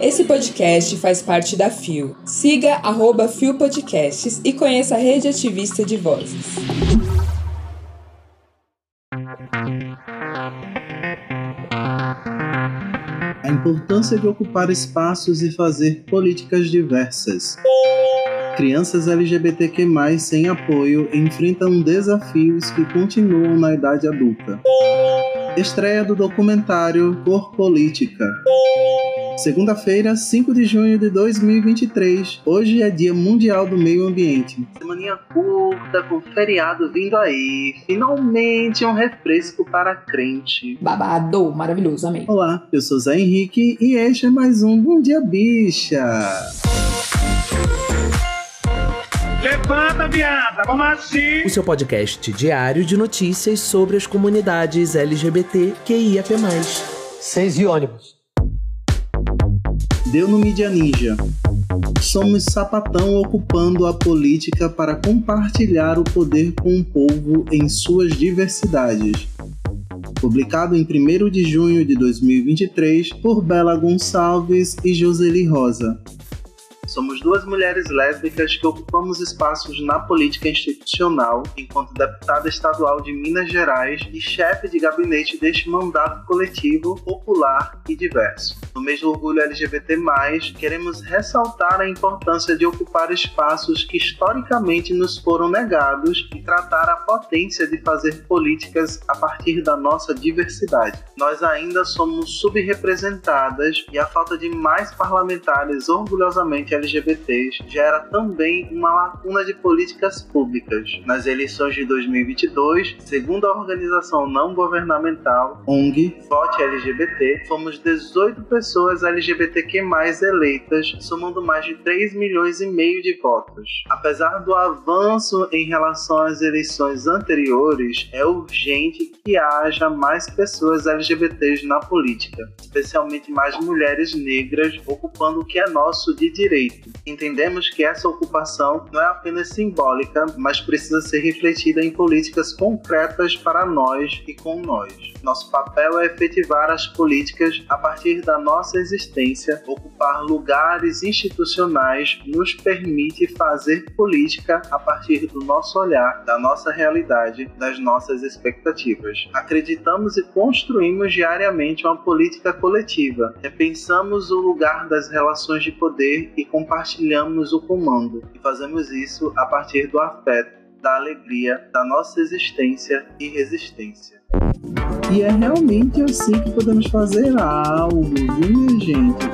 Esse podcast faz parte da FIO. Siga arroba FIO Podcasts e conheça a rede ativista de vozes. A importância de ocupar espaços e fazer políticas diversas. Crianças LGBTQ+, sem apoio, enfrentam desafios que continuam na idade adulta. Estreia do documentário Cor Política. Segunda-feira, 5 de junho de 2023. Hoje é Dia Mundial do Meio Ambiente. Semaninha curta, com feriado vindo aí. Finalmente um refresco para crente. Babado, maravilhoso, amém. Olá, eu sou Zé Henrique e este é mais um Bom Dia Bicha. Levanta, viada, vamos assim! O seu podcast diário de notícias sobre as comunidades LGBT QIAP+. Seis e ônibus. Deu no Mídia Ninja. Somos sapatão ocupando a política para compartilhar o poder com o povo em suas diversidades. Publicado em 1 de junho de 2023 por Bela Gonçalves e Joseli Rosa. Somos duas mulheres lésbicas que ocupamos espaços na política institucional enquanto deputada estadual de Minas Gerais e chefe de gabinete deste mandato coletivo, popular e diverso. No mês do orgulho LGBT+, queremos ressaltar a importância de ocupar espaços que historicamente nos foram negados e tratar a potência de fazer políticas a partir da nossa diversidade. Nós ainda somos subrepresentadas e a falta de mais parlamentares orgulhosamente LGBTs gera também uma lacuna de políticas públicas. Nas eleições de 2022, segundo a organização não governamental ONG Vote LGBT, fomos 18 pessoas LGBTQ+ eleitas, somando mais de 3 milhões e meio de votos. Apesar do avanço em relação às eleições anteriores, é urgente que haja mais pessoas LGBTs na política, especialmente mais mulheres negras ocupando o que é nosso de direito Entendemos que essa ocupação não é apenas simbólica, mas precisa ser refletida em políticas concretas para nós e com nós. Nosso papel é efetivar as políticas a partir da nossa existência, ocupar lugares institucionais nos permite fazer política a partir do nosso olhar, da nossa realidade, das nossas expectativas. Acreditamos e construímos diariamente uma política coletiva, repensamos o lugar das relações de poder e compartilhamos o comando. E fazemos isso a partir do afeto, da alegria, da nossa existência e resistência. E é realmente assim que podemos fazer algo, viu, minha gente?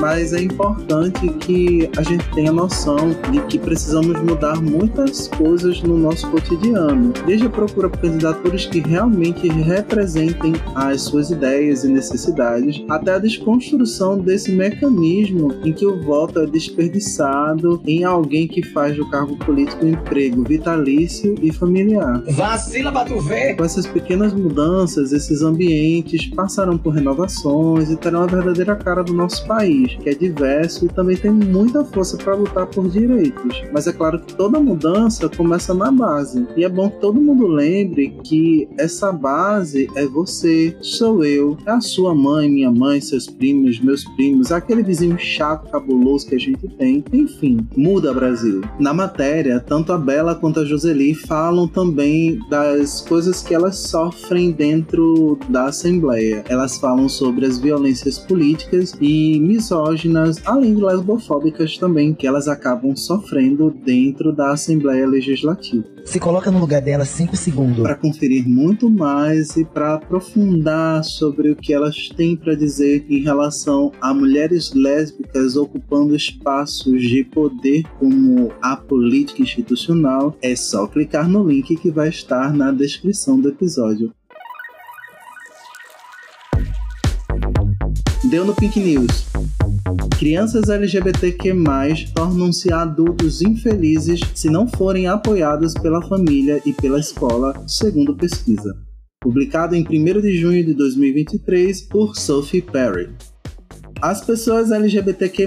Mas é importante que a gente tenha noção de que precisamos mudar muitas coisas no nosso cotidiano. Desde a procura por candidaturas que realmente representem as suas ideias e necessidades, até a desconstrução desse mecanismo em que o voto é desperdiçado em alguém que faz do cargo político um emprego vitalício e familiar. Vacila pra tu ver! Com essas pequenas mudanças, esses ambientes passaram por renovações e terão a verdadeira cara do nosso país, que é diverso e também tem muita força para lutar por direitos. Mas é claro que toda mudança começa na base. E é bom que todo mundo lembre que essa base é você, sou eu, é a sua mãe, minha mãe, seus primos, meus primos, aquele vizinho chato, cabuloso que a gente tem. Enfim, muda Brasil. Na matéria, tanto a Bela quanto a Joseli falam também das coisas que elas sofrem dentro da Assembleia. Elas falam sobre as violências políticas e misóginas, além de lesbofóbicas também, que elas acabam sofrendo dentro da Assembleia Legislativa. Se coloca no lugar dela 5 segundos. Para conferir muito mais e para aprofundar sobre o que elas têm para dizer em relação a mulheres lésbicas ocupando espaços de poder como a política institucional, é só clicar no link que vai estar na descrição do episódio. Deu no Pink News. Crianças LGBTQ+, tornam-se adultos infelizes se não forem apoiados pela família e pela escola, segundo pesquisa. Publicado em 1 de junho de 2023 por Sophie Perry. As pessoas LGBTQ+,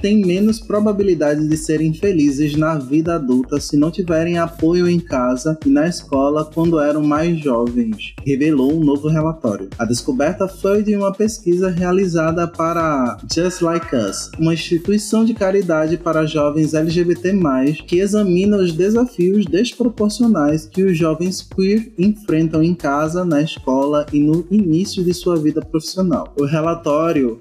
têm menos probabilidade de serem felizes na vida adulta se não tiverem apoio em casa e na escola quando eram mais jovens, revelou um novo relatório. A descoberta foi de uma pesquisa realizada para Just Like Us, uma instituição de caridade para jovens LGBT+, que examina os desafios desproporcionais que os jovens queer enfrentam em casa, na escola e no início de sua vida profissional. O relatório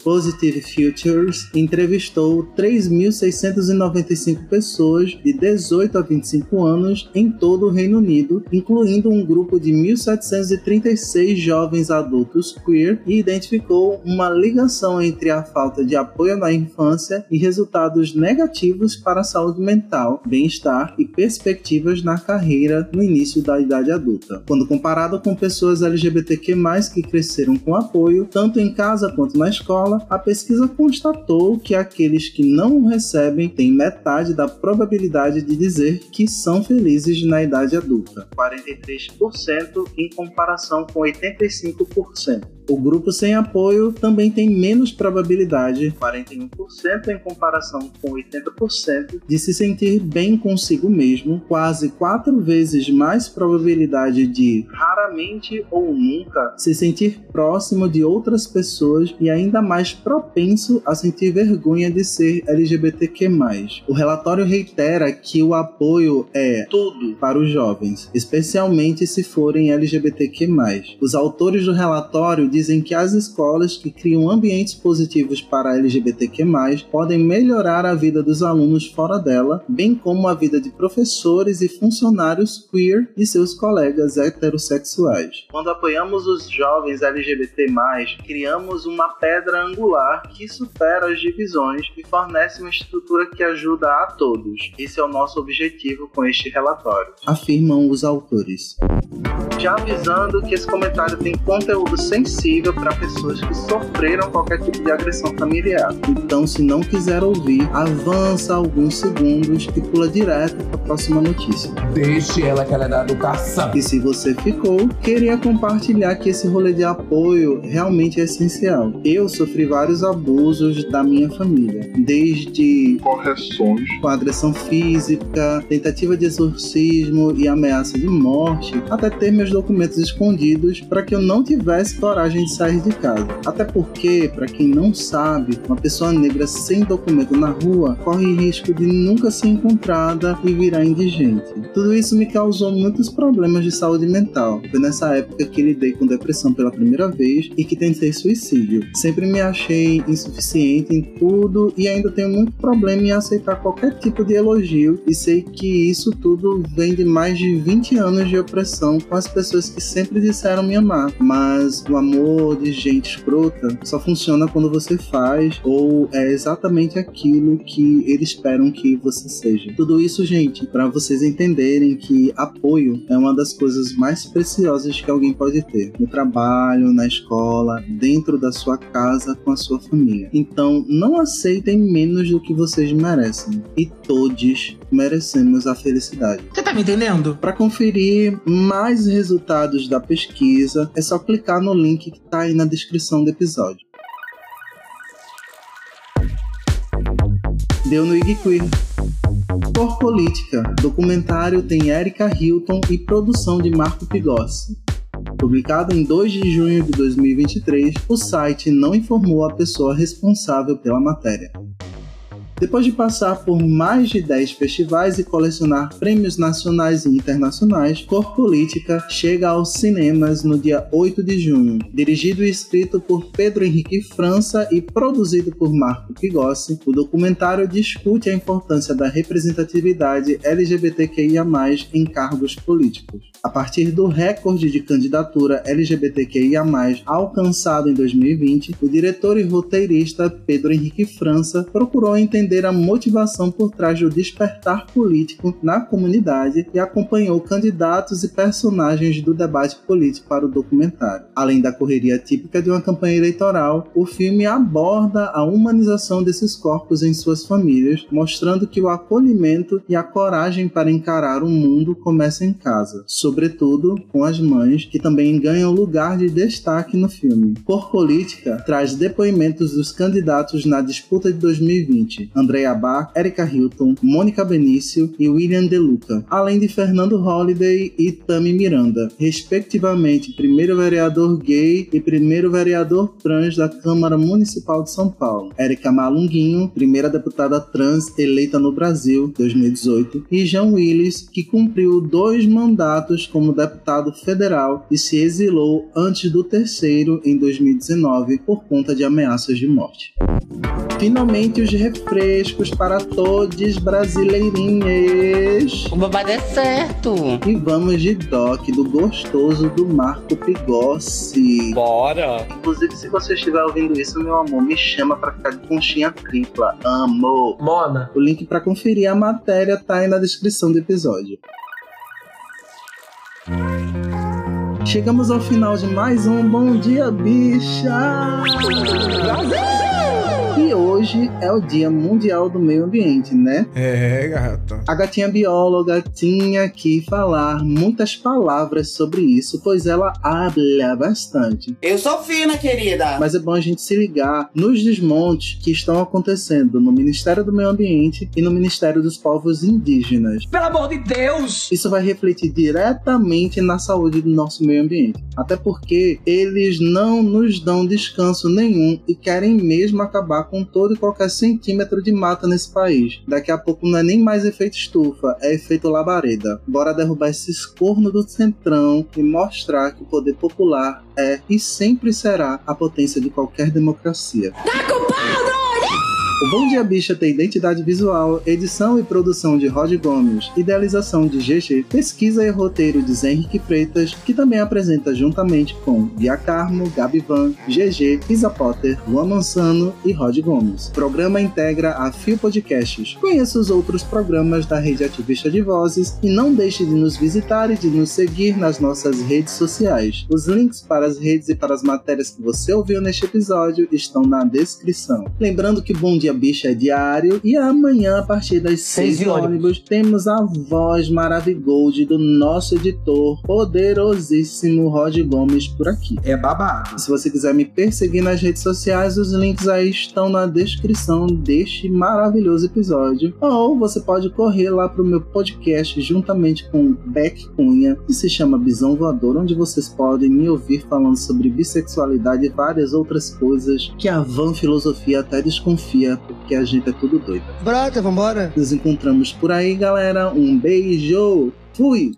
Positive Futures entrevistou 3.695 pessoas de 18 a 25 anos em todo o Reino Unido, incluindo um grupo de 1.736 jovens adultos queer, e identificou uma ligação entre a falta de apoio na infância e resultados negativos para a saúde mental, bem-estar e perspectivas na carreira no início da idade adulta. Quando comparado com pessoas LGBTQ+, que cresceram com apoio, tanto em casa quanto na escola, a constatou que aqueles que não recebem têm metade da probabilidade de dizer que são felizes na idade adulta, 43% em comparação com 85%. O grupo sem apoio também tem menos probabilidade, 41% em comparação com 80%, de se sentir bem consigo mesmo, quase quatro vezes mais probabilidade de raramente ou nunca se sentir próximo de outras pessoas e ainda mais propenso a sentir vergonha de ser LGBTQ+. O relatório reitera que o apoio é tudo para os jovens, especialmente se forem LGBTQ+. Os autores do relatório dizem que as escolas que criam ambientes positivos para LGBTQ+, podem melhorar a vida dos alunos fora dela, bem como a vida de professores e funcionários queer e seus colegas heterossexuais. Quando apoiamos os jovens LGBT+, criamos uma pedra angular que supera as divisões e fornece uma estrutura que ajuda a todos. Esse é o nosso objetivo com este relatório, afirmam os autores. Já avisando que esse comentário tem conteúdo sensível para pessoas que sofreram qualquer tipo de agressão familiar. Então, se não quiser ouvir, avança alguns segundos e pula direto para a próxima notícia. Deixe ela que ela é da educação. E se você ficou, queria compartilhar que esse rolê de apoio realmente é essencial. Eu sofri vários abusos da minha família, desde correções, com agressão física, tentativa de exorcismo e ameaça de morte, até ter meus documentos escondidos para que eu não tivesse coragem de sair de casa. Até porque, para quem não sabe, uma pessoa negra sem documento na rua corre risco de nunca ser encontrada e virar indigente. Tudo isso me causou muitos problemas de saúde mental. Foi nessa época que lidei com depressão pela primeira vez e que tentei suicídio. Sempre me achei insuficiente em tudo e ainda tenho muito problema em aceitar qualquer tipo de elogio e sei que isso tudo vem de mais de 20 anos de opressão com as pessoas que sempre disseram me amar, mas o amor de gente escrota só funciona quando você faz ou é exatamente aquilo que eles esperam que você seja. Tudo isso, gente, para vocês entenderem que apoio é uma das coisas mais preciosas que alguém pode ter no trabalho, na escola, dentro da sua casa, com a sua família. Então, não aceitem menos do que vocês merecem. E todos merecemos a felicidade. Você tá me entendendo? Para conferir mais resultados da pesquisa, é só clicar no link que tá aí na descrição do episódio. Deu no IG Queer. Por Política, documentário tem Erika Hilton e produção de Marco Pigossi. Publicado em 2 de junho de 2023, o site não informou a pessoa responsável pela matéria. Depois de passar por mais de 10 festivais e colecionar prêmios nacionais e internacionais, Cor Política chega aos cinemas no dia 8 de junho. Dirigido e escrito por Pedro Henrique França e produzido por Marco Pigossi, o documentário discute a importância da representatividade LGBTQIA+, em cargos políticos. A partir do recorde de candidatura LGBTQIA+, alcançado em 2020, o diretor e roteirista Pedro Henrique França procurou entender entender a motivação por trás do despertar político na comunidade e acompanhou candidatos e personagens do debate político para o documentário. Além da correria típica de uma campanha eleitoral, o filme aborda a humanização desses corpos em suas famílias, mostrando que o acolhimento e a coragem para encarar o mundo começa em casa, sobretudo com as mães, que também ganham lugar de destaque no filme. Por Política traz depoimentos dos candidatos na disputa de 2020, Andrea Bach, Erika Hilton, Mônica Benício e William De Luca, além de Fernando Holliday e Tami Miranda, respectivamente primeiro vereador gay e primeiro vereador trans da Câmara Municipal de São Paulo, Erika Malunguinho, primeira deputada trans eleita no Brasil, 2018, e João Willis, que cumpriu dois mandatos como deputado federal e se exilou antes do terceiro em 2019 por conta de ameaças de morte. Finalmente os refrescos para todos brasileirinhos. O babado é certo. E vamos de doc do gostoso do Marco Pigossi. Bora. Inclusive, se você estiver ouvindo isso, meu amor, me chama para ficar de conchinha tripla. Amo. Mona. O link para conferir a matéria tá aí na descrição do episódio. Chegamos ao final de mais um Bom Dia Bicha! E hoje é o Dia Mundial do Meio Ambiente, né? É, gata. A gatinha bióloga tinha que falar muitas palavras sobre isso, pois ela habla bastante. Eu sou fina, querida. Mas é bom a gente se ligar nos desmontes que estão acontecendo no Ministério do Meio Ambiente e no Ministério dos Povos Indígenas. Pelo amor de Deus! Isso vai refletir diretamente na saúde do nosso meio ambiente. Até porque eles não nos dão descanso nenhum e querem mesmo acabar com todo e qualquer centímetro de mata nesse país. Daqui a pouco não é nem mais efeito estufa, é efeito labareda. Bora derrubar esses cornos do centrão e mostrar que o poder popular é e sempre será a potência de qualquer democracia. O Bom Dia Bicha tem identidade visual, edição e produção de Rod Gomes, idealização de GG, pesquisa e roteiro de Zé Henrique Freitas, que também apresenta juntamente com Bia Carmo, Gabi Van, GG, Isa Potter, Luan Mansano e Rod Gomes. O programa integra a Fio Podcasts. Conheça os outros programas da Rede Ativista de Vozes e não deixe de nos visitar e de nos seguir nas nossas redes sociais. Os links para as redes e para as matérias que você ouviu neste episódio estão na descrição. Lembrando que Bom Dia Bicha é diário e amanhã, a partir das 6 Seis de de ônibus, temos a voz maravigold do nosso editor, poderosíssimo Rod Gomes, por aqui. É babado. Se você quiser me perseguir nas redes sociais, os links aí estão na descrição deste maravilhoso episódio. Ou você pode correr lá pro meu podcast juntamente com Beck Cunha, que se chama Bisão Voador, onde vocês podem me ouvir falando sobre bissexualidade e várias outras coisas que a Van Filosofia até desconfia, porque a gente é tudo doido. Brota, vambora. Nos encontramos por aí, galera. Um beijo! Fui!